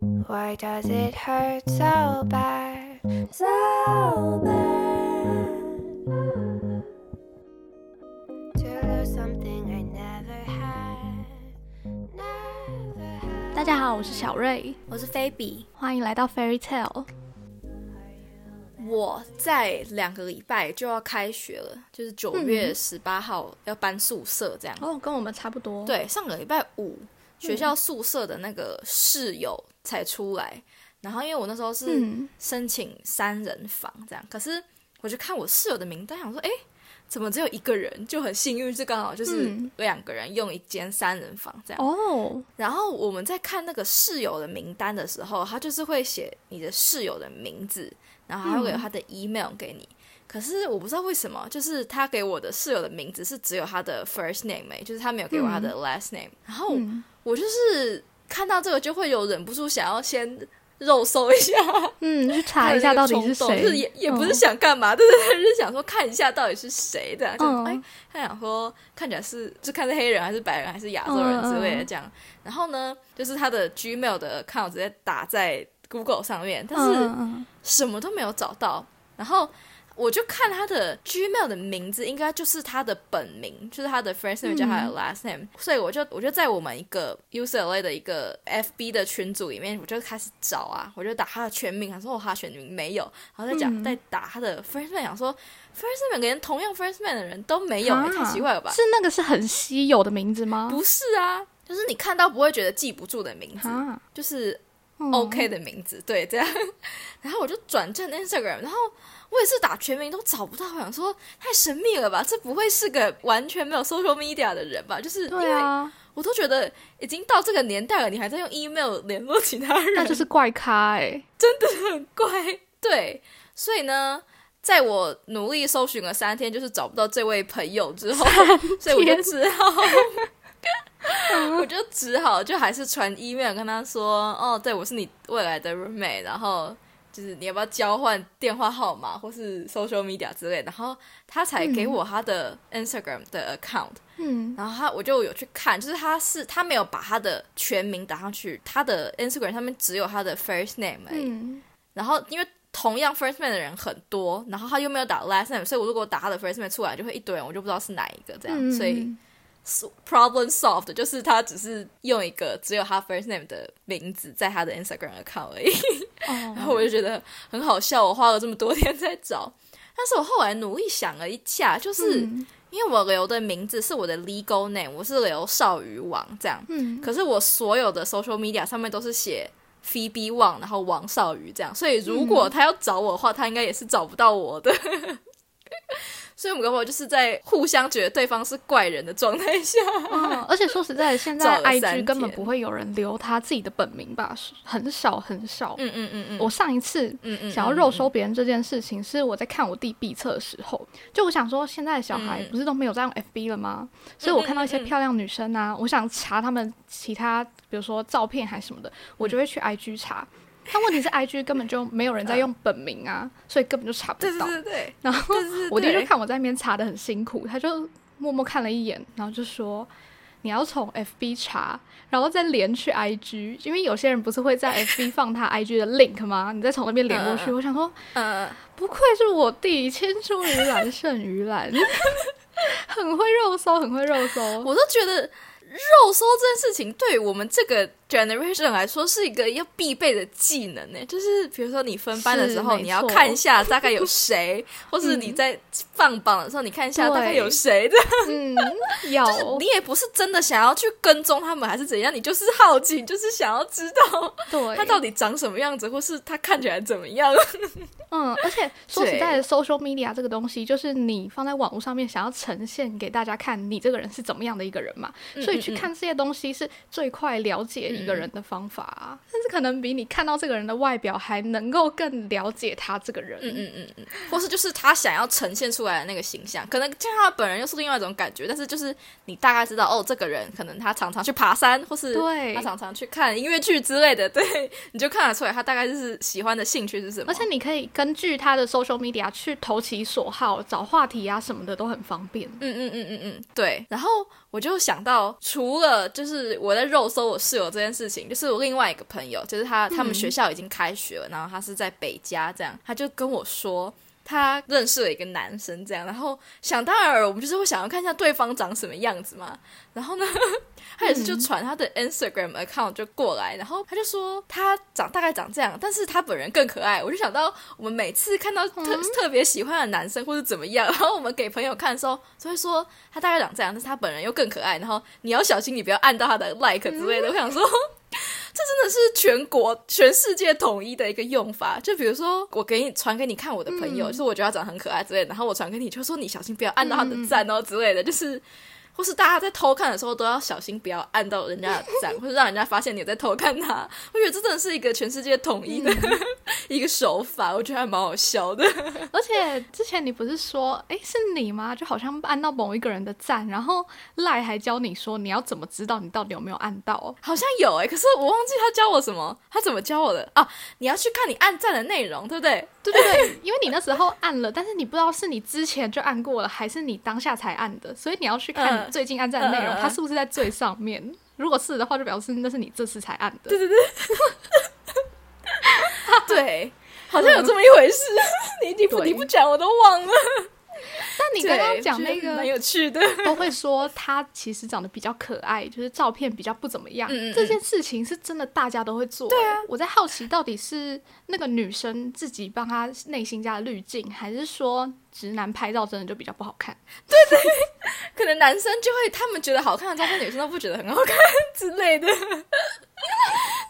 Why does it hurt so bad? So bad. To lose something I never had. Never had. 大家好，我是小瑞，我是菲比，欢迎来到 Fairy Tale。我在两个礼拜就要开学了，就是九月十八号要搬宿舍这样。哦，跟我们差不多。，对，上个礼拜五学校宿舍的那个室友才出来，然后因为我那时候是嗯。申请三人房这样，可是我就看我室友的名单，想说，哎，怎么只有一个人？就很幸运是刚好就是嗯。两个人用一间三人房这样。哦，然后我们在看那个室友的名单的时候，他就是会写你的室友的名字，然后还会有他的 email 给你。可是我不知道为什么，就是他给我的室友的名字是只有他的 first name，、欸、就是他没有给我他的 last name、然后嗯。我就是看到这个就会有忍不住想要先肉搜一下，嗯，去查一下到底是谁，就是也也不是嗯想干嘛，对对对，就是想说看一下到底是谁的，就、嗯。哎，他想说看起来是就看是黑人还是白人还是亚洲人之类的这样。然后呢，就是他的 Gmail 的 account 直接打在 Google 上面，但是什么都没有找到。然后我就看他的 Gmail 的名字，应该就是他的本名，就是他的 first name 加他的 last name，、所以我就我就在我们一个 UCLA 的一个 FB 的群组里面，我就开始找啊，我就打他的全名，想说哦他全名没有，然后再讲、嗯。再打他的 first name，想说 first name 连同样 first name 的人都没有、太奇怪了吧？是那个是很稀有的名字吗？不是啊，就是你看到不会觉得记不住的名字，啊。就是嗯 OK 的名字，对，这样。然后我就转战 Instagram，然后我也是打全名都找不到，我想说太神秘了吧，这不会是个完全没有 social media 的人吧？就是因为对啊，我都觉得已经到这个年代了，你还在用 email 联络其他人，那就是怪咖哎。真的很怪。对，所以呢。在我努力搜寻了三天，就是找不到这位朋友之后，所以我就只好，我就只好就还是传 email 跟他说，哦，对我是你未来的 roommate，然后就是你要不要交换电话号码或是 social media 之类的，然后他才给我他的 Instagram 的 account，、嗯然后他我就有去看，就是他是他没有把他的全名打上去，他的 Instagram 上面只有他的 first name 而已，嗯，然后因为同样 first name 的人很多，然后他又没有打 last name，所以我如果打他的 first name 出来，就会一堆人，我就不知道是哪一个这样，嗯所以 problem solved 就是他只是用一个只有他 first name 的名字在他的 Instagram account 而已，然后哦，我就觉得很好笑，我花了这么多天在找，但是我后来努力想了一下，就是。嗯。因为我留的名字是我的 legal name，我是留少鱼王这样，嗯，可是我所有的 social media 上面都是写 Phoebe Wang，然后王少宇这样，所以如果他要找我的话，他应该也是找不到我的。所以我们跟我就是在互相觉得对方是怪人的状态下，嗯，而且说实在的，现在 IG 根本不会有人留他自己的本名吧？很少很少。嗯嗯嗯嗯，我上一次想要肉收别人这件事情，是我在看我弟毕测的时候，就我想说，现在的小孩嗯不是都没有在用 FB 了吗？所以我看到一些漂亮女生啊，我想查他们其他，比如说照片还是什么的，我就会去 IG 查。但问题是 IG 根本就没有人在用本名啊，所以根本就查不到对到。对对，然后我弟就看我在那边查的很辛苦，他就默默看了一眼，然后就说：“你要从 FB 查，然后再连去 IG，因为有些人不是会在 FB 放他 IG 的 link 吗？你再从那边连过去。我想说，呃，不愧是我弟，千出于蓝胜于蓝，很会肉搜，很会肉搜。我都觉得肉搜这件事情对于我们这个 generation 来说是一个要必备的技能呢。就是比如说你分班的时候，你要看一下大概有谁，或是你在放榜的时候，你看一下大概有谁的。嗯，有你也不是真的想要去跟踪他们，还是怎样？你就是好奇，就是想要知道对他到底长什么样子，或是他看起来怎么样。嗯，而且 说实在的对，social media 这个东西，就是你放在网络上面，想要呈现给大家看你这个人是怎么样的一个人嘛，所以去看这些东西是最快了解一个人的方法啊，甚至可能比你看到这个人的外表还能够更了解他这个人。嗯嗯嗯嗯，或是就是他想要呈现出来的那个形象，可能见他本人又是另外一种感觉，但是就是你大概知道哦，这个人可能他常常去爬山，或是对他常常去看音乐剧之类的，对，你就看得出来他大概就是喜欢的兴趣是什么。而且你可以根据他的 social media 去投其所好，找话题啊什么的都很方便。嗯嗯嗯嗯嗯，对。然后我就想到，除了就是我在肉搜我室友这件事情，就是我另外一个朋友，就是他他们学校已经开学了，然后他是在北加，这样他就跟我说。他认识了一个男生，这样，然后想当然，我们就是会想要看一下对方长什么样子嘛。然后呢，他也是就传他的 Instagram account 就过来，然后他就说他长大概长这样，但是他本人更可爱。我就想到我们每次看到特特别喜欢的男生或者怎么样，然后我们给朋友看的时候，就会说他大概长这样，但是他本人又更可爱。然后你要小心，你不要按到他的 like 之类的。我想说。这真的是全国、全世界统一的一个用法。就比如说，我给你传给你看我的朋友，就是我觉得他长得很可爱之类，然后我传给你，就说你小心不要按到他的赞哦之类的，就是。或是大家在偷看的时候都要小心，不要按到人家的赞，或者让人家发现你在偷看他。我觉得这真的是一个全世界统一的 一个手法，我觉得还蛮好笑的。而且之前你不是说，哎，是你吗？就好像按到某一个人的赞，然后赖还教你说你要怎么知道你到底有没有按到？好像有哎，可是我忘记他教我什么，他怎么教我的啊？你要去看你按赞的内容，对不对？对对对，因为你那时候按了，但是你不知道是你之前就按过了，还是你当下才按的，所以你要去看。最近按赞的内容，它是不是在最上面？如果是的话，就表示那是你这次才按的。对对对，对，好像有这么一回事。你你不你不讲，我都忘了。但你刚刚讲那个蛮有趣的，都会说他其实长得比较可爱，就是照片比较不怎么样。这件事情是真的，大家都会做。对啊，我在好奇到底是那个女生自己帮她内心加了滤镜，还是说直男拍照真的就比较不好看？对对，可能男生就会他们觉得好看的照片，女生都不觉得很好看 之类的。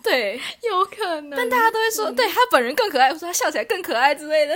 对，有可能。但大家都会说，对他本人更可爱，或者他笑起来更可爱之类的。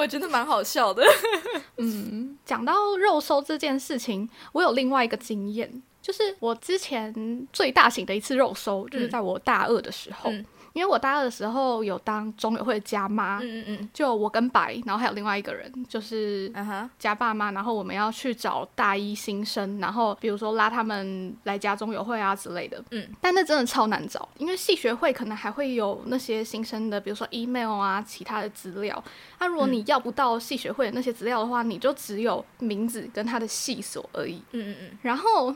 我觉得蛮好笑的。嗯，讲到肉搜这件事情，我有另外一个经验，就是我之前最大型的一次肉搜，就是在我大二的时候。因为我大二的时候有当中友会的家妈，嗯嗯嗯，就我跟白，然后还有另外一个人，就是家爸妈，然后我们要去找大一新生，然后比如说拉他们来家中友会啊之类的，嗯，但那真的超难找，因为系学会可能还会有那些新生的，比如说 email 啊，其他的资料，那如果你要不到系学会的那些资料的话，你就只有名字跟他的系所而已，嗯嗯嗯，然后。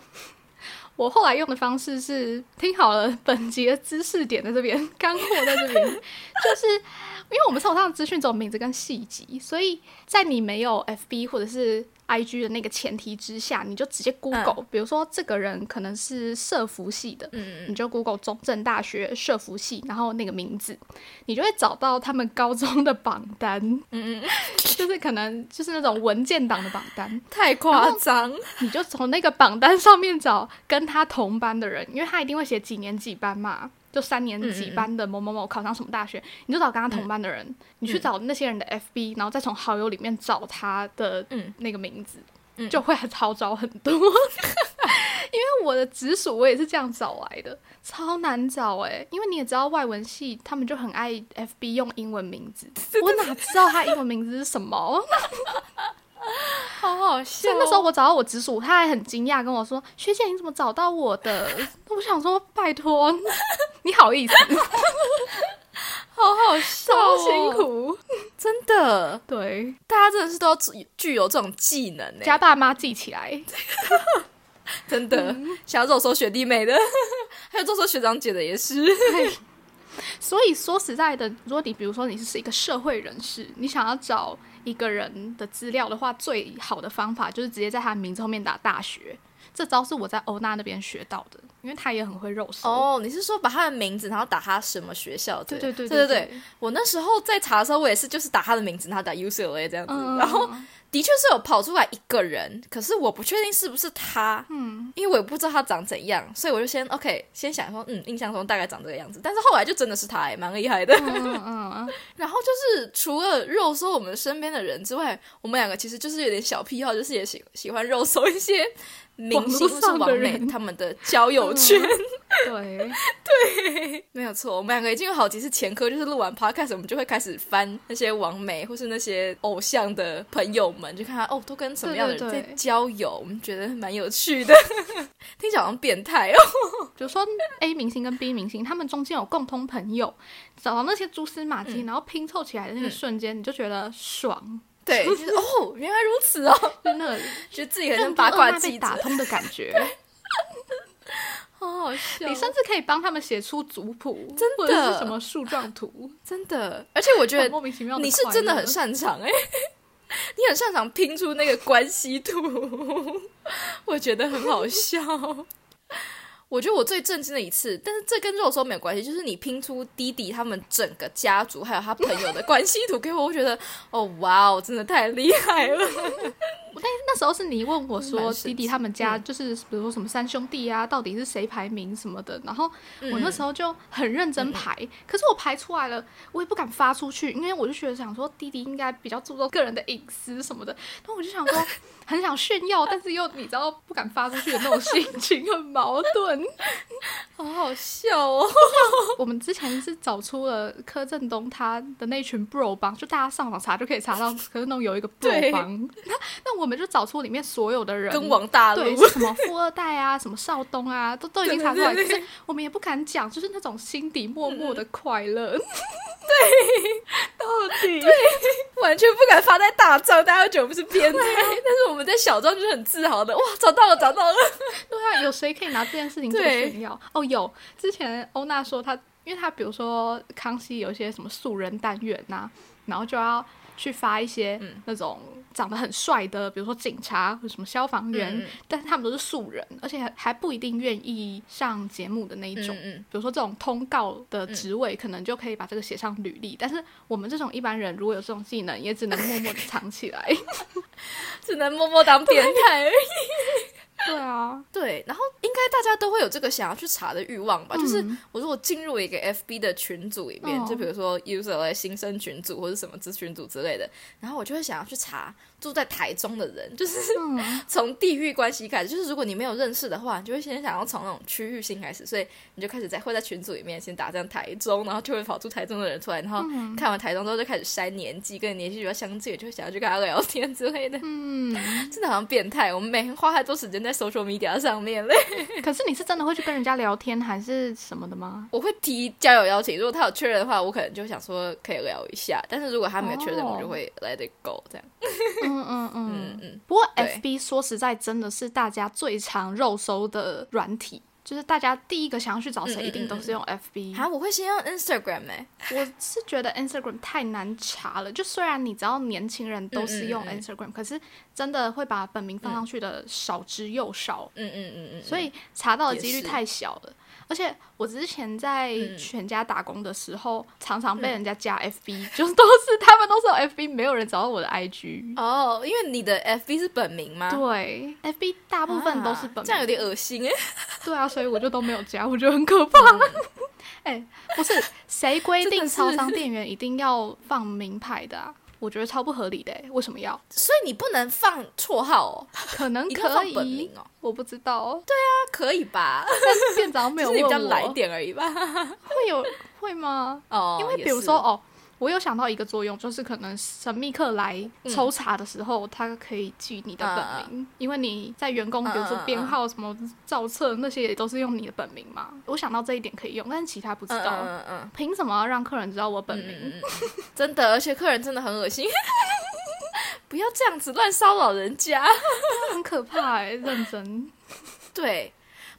我后来用的方式是听好了，本节的知识点在这边，干货在这里，就是因为我们手上的资讯只有名字跟细节，所以在你没有 FB 或者是。I G 的那个前提之下，你就直接 Google，比如说这个人可能是社服系的，你就 Google 中正大学社服系，然后那个名字，你就会找到他们高中的榜单，就是可能就是那种文件档的榜单，太夸张，你就从那个榜单上面找跟他同班的人，因为他一定会写几年几班嘛。就三年级班的某某某考上什么大学，你就找跟他同班的人，你去找那些人的 FB，然后再从好友里面找他的那个名字，就会超找很多。因为我的直属我也是这样找来的，超难找哎。因为你也知道外文系他们就很爱 FB 用英文名字，我哪知道他英文名字是什么？好好笑！那时候我找到我直属，他还很惊讶跟我说：“学姐，你怎么找到我的？”我想说：“拜托，你好意思？” 好好笑，辛苦，真的。对，大家真的是都要具有这种技能，家爸妈记起来。真的，想要这种说学弟妹的，还有这种说学长姐的也是。所以说实在的，如果你比如说你是一个社会人士，你想要找。一个人的资料的话，最好的方法就是直接在他的名字后面打大学。这招是我在欧娜那边学到的，因为她也很会肉搜。哦，你是说把他的名字，然后打他什么学校？对对对对对对。我那时候在查的时候，我也是就是打他的名字，然后打 UCLA 这样子，然后。的确是有跑出来一个人，可是我不确定是不是他，嗯，因为我也不知道他长怎样，所以我就先 OK，先想说，嗯，印象中大概长这个样子，但是后来就真的是他，蛮厉害的，嗯嗯，然后就是除了肉搜我们身边的人之外，我们两个其实就是有点小癖好，就是也喜喜欢肉搜一些。明星或是网美他们的交友圈，对 对，没有错。我们两个已经有好几次前科，就是录完 podcast，我们就会开始翻那些网美或是那些偶像的朋友们，就看他哦，都跟什么样的人在交友。我们觉得蛮有趣的，听起来好像变态哦。比如说 A 明星跟 B 明星，他们中间有共通朋友，找到那些蛛丝马迹，然后拼凑起来的那个瞬间，你就觉得爽。对，就是哦，原来如此哦，就是那个觉得自己很像八卦自己打，通的感觉。好好笑。你甚至可以帮他们写出族谱，真的或者是什么树状图，真的，而且我觉得莫名其妙。你是真的很擅长哎、你很擅长拼出那个关系图，我觉得很好笑。我觉得我最震惊的一次，但是这跟肉松没有关系，就是你拼出弟弟他们整个家族还有他朋友的关系图给我，我觉得哦哇哦，真的太厉害了。那时候是你问我说弟弟他们家嗯就是比如说什么三兄弟啊，到底是谁排名什么的，然后我那时候候就很认真排，可是我排出来了，我也不敢发出去，因为我就觉得想说弟弟应该比较注重个人的隐私什么的，那我就想说 很想炫耀，但是又你知道不敢发出去的那种心情很矛盾。好好笑哦。我们之前是找出了柯震东他的那群 bro 帮，就大家上网查就可以查到柯震东有一个 bro 对帮，那那我们就找出里面所有的人。跟王大对，陆是什么富二代啊，什么少东啊，都都已经查出来，可是我们也不敢讲，就是那种心底默默的快乐。对到底。对。完全不敢发在大账，大家会觉得我们是变态。但是我们在小账就是很自豪的，哇，找到了，找到了。对啊，有谁可以拿这件事情做炫耀？哦，有，之前欧娜说她，因为他比如说康熙有一些什么素人单元呐、然后就要去发一些嗯那种长得很帅的，比如说警察或什么消防员，但是他们都是素人，而且还还不一定愿意上节目的那一种。嗯比如说这种通告的职位，可能就可以把这个写上履历。但是我们这种一般人，如果有这种技能，也只能默默的藏起来。只能默默当变态而已。对啊，对，然后应该大家都会有这个想要去查的欲望吧？就是嗯我如果进入一个 FB 的群组里面，哦就比如说 user 类新生群组或者什么咨询组之类的，然后我就会想要去查住在台中的人，就是嗯，从地域关系开始，就是如果你没有认识的话，你就会先想要从那种区域性开始，所以你就开始在会在群组里面先打这样台中，然后就会跑出台中的人出来，然后嗯看完台中之后就开始筛年纪，跟你年纪比较相近，就会想要去跟他聊天之类的，嗯，真的好像变态。我们每天花太多时间在 social media 上面嘞。可是你是真的会去跟人家聊天还是什么的吗？我会提交友邀请，如果他有确认的话，我可能就想说可以聊一下，但是如果他没有确认，哦我就会 let it go 这样。嗯嗯嗯嗯。嗯，不过 FB 说实在真的是大家最常肉搜的软体，就是大家第一个想要去找谁，一定都是用 FB。啊，我会先用 Instagram 哎、我是觉得 Instagram 太难查了，就虽然你知道年轻人都是用 Instagram，、可是真的会把本名放上去的少之又少，嗯嗯嗯嗯，所以查到的几率太小了。而且我之前在嗯全家打工的时候，常常被人家加 FB，就是都是他们都是有 FB，没有人找到我的 IG。哦，因为你的 FB 是本名吗？对，FB 大部分都是本名、啊这样有点恶心哎。对啊，所以我就都没有加，我觉得很可怕。哎、不是谁规定超商店员一定要放名牌的啊？我觉得超不合理的、欸，为什么要？所以你不能放绰号哦，可能可以我不知道哦。那可以吧？但是店长没有 问我，你比较来点而已吧。会有会吗？哦，因为比如说哦，我有想到一个作用，就是可能神秘客来抽查的时候，他可以记你的本名，因为你在员工，比如说编号、什么造册那些，也都是用你的本名嘛。我想到这一点可以用，但是其他不知嗯道。嗯嗯嗯凭什么要让客人知道我本名？真的，而且客人真的很恶心。不要这样子乱骚扰人家。很可怕哎、认真。对，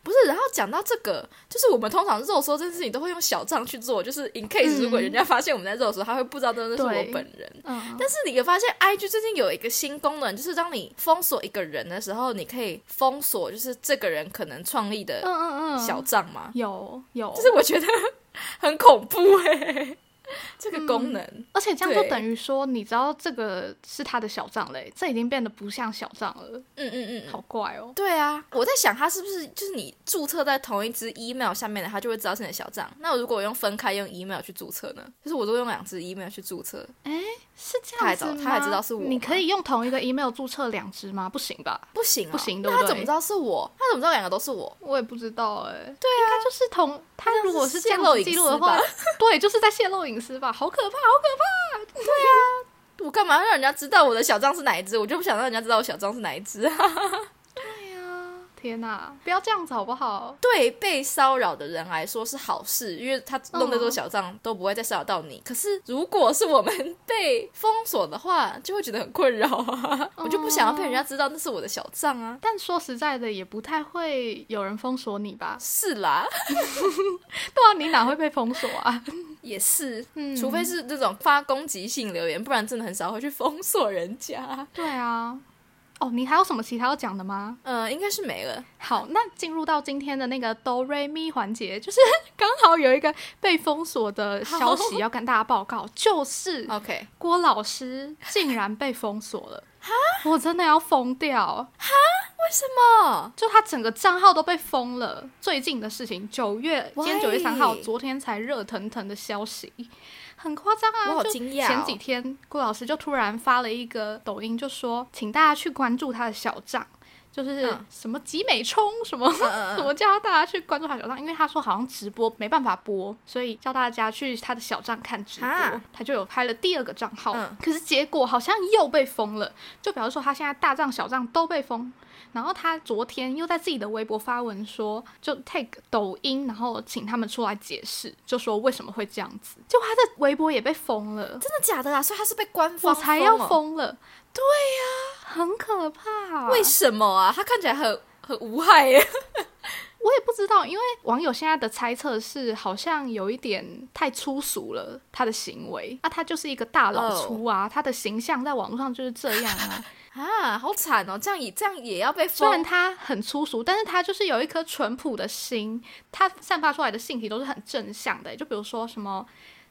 不是。然后讲到这个，就是我们通常肉搜这件事情都会用小账去做，就是 in case 嗯如果人家发现我们在肉搜，他会不知道真的是我本人。嗯，但是你有发现，IG 最近有一个新功能，就是当你封锁一个人的时候，你可以封锁就是这个人可能创立嗯的小账吗？有有，就是我觉得很恐怖哎、这个功能。而且这样就等于说，你知道这个是他的小账嘞，这已经变得不像小账了，嗯嗯嗯，好怪哦。对啊，我在想他是不是就是你注册在同一只 email 下面的，他就会知道是你的小账。那如果我用分开用 email 去注册呢？就是我都用两只 email 去注册，是这样子他还知道是我你可以用同一个 email 注册两只吗？不行吧？不行、啊，不行对不对那他怎么知道是我？他怎么知道两个都是我？我也不知道哎、对啊，应该就是同他如果是这样子泄露隐记录的话，对，就是在泄露隐私吧，好可怕，好可怕！对啊我干嘛让人家知道我的小张是哪一只？我就不想让人家知道我小张是哪一只啊！天哪，不要这样子好不好？对被骚扰的人来说是好事，因为他弄那座小账都不会再骚扰到你。可是如果是我们 被封锁的话，就会觉得很困扰啊！我就不想要被人家知道那是我的小账啊。但说实在的，也不太会有人封锁你吧？是啦，对啊，你哪会被封锁啊？也是，嗯除非是这种发攻击性留言，不然真的很少会去封锁人家。对啊。哦，你还有什么其他要讲的吗？呃，应该是没了。好，那进入到今天的那个哆瑞咪环节，就是 刚好有一个被封锁的消息要跟大家报告，就是，OK，郭老师竟然被封锁了。我真的要疯掉！为什么？就他整个账号都被封了。最近的事情，九月，今天？九月三号，昨天才热腾腾的消息，很夸张啊！我好就惊讶哦前几天郭老师就突然发了一个抖音，就说请大家去关注他的小账，就是嗯什么集美冲什么。什么叫大家去关注他小账？因为他说好像直播没办法播，所以叫大家去他的小账看直播啊。他就有开了第二个账号，嗯可是结果好像又被封了。就比方说他现在大账小账都被封，然后他昨天又在自己的微博发文说，就 take 抖音，然后请他们出来解释，就说为什么会这样子。就他的微博也被封了，真的假的啊？所以他是被官方我才要哦。封了。对呀、很可怕。为什么啊？他看起来很很无害耶。我也不知道，因为网友现在的猜测是，好像有一点太粗俗了，他的行为。那、他就是一个大老粗啊他的形象在网络上就是这样啊。啊，好惨哦！这样也这样也要被虽然？他很粗俗，但是他就是有一颗淳朴的心，他散发出来的信息都是很正向的。就比如说什么。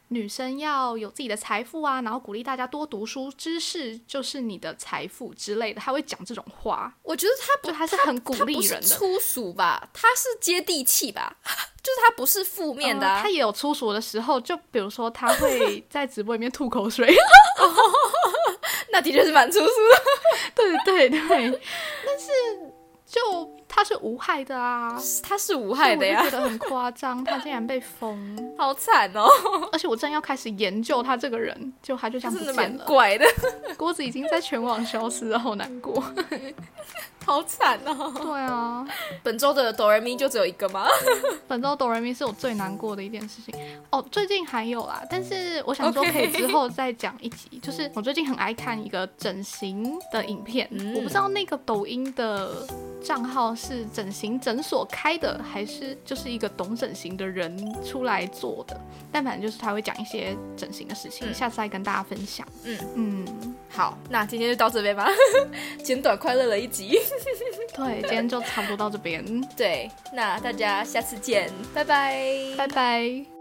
女生要有自己的财富啊，然后鼓励大家多读书，知识就是你的财富之类的，他会讲这种话，我觉得他不就他是很鼓励人的。粗俗吧？他是接地气吧？就是他不是负面的、啊呃他也有粗俗的时候，就比如说他会 在直播里面吐口水，那的确是蛮粗俗的。对对对，但是就他是无害的啊，他是无害的呀。觉得很夸张，他竟然被封，好惨哦！而且我正要开始研究他这个人，就他就这样不真的蛮见了，怪的，锅子已经在全网消失了，好难过。好惨哦！对啊，本周的哆来咪就只有一个吗？本周哆来咪是我最难过的一件事情哦。最近还有啦，但是我想说可以之后再讲一集。就是我最近很爱看一个整形的影片，嗯我不知道那个抖音的账号是整形诊所开的，还是就是一个懂整形的人出来做的。但反正就是他会讲一些整形的事情，嗯下次再跟大家分享。嗯嗯，好，那今天就到这边吧，简短快乐了一集。对，今天就差不多到这边，对，那大家下次见，拜拜，拜拜。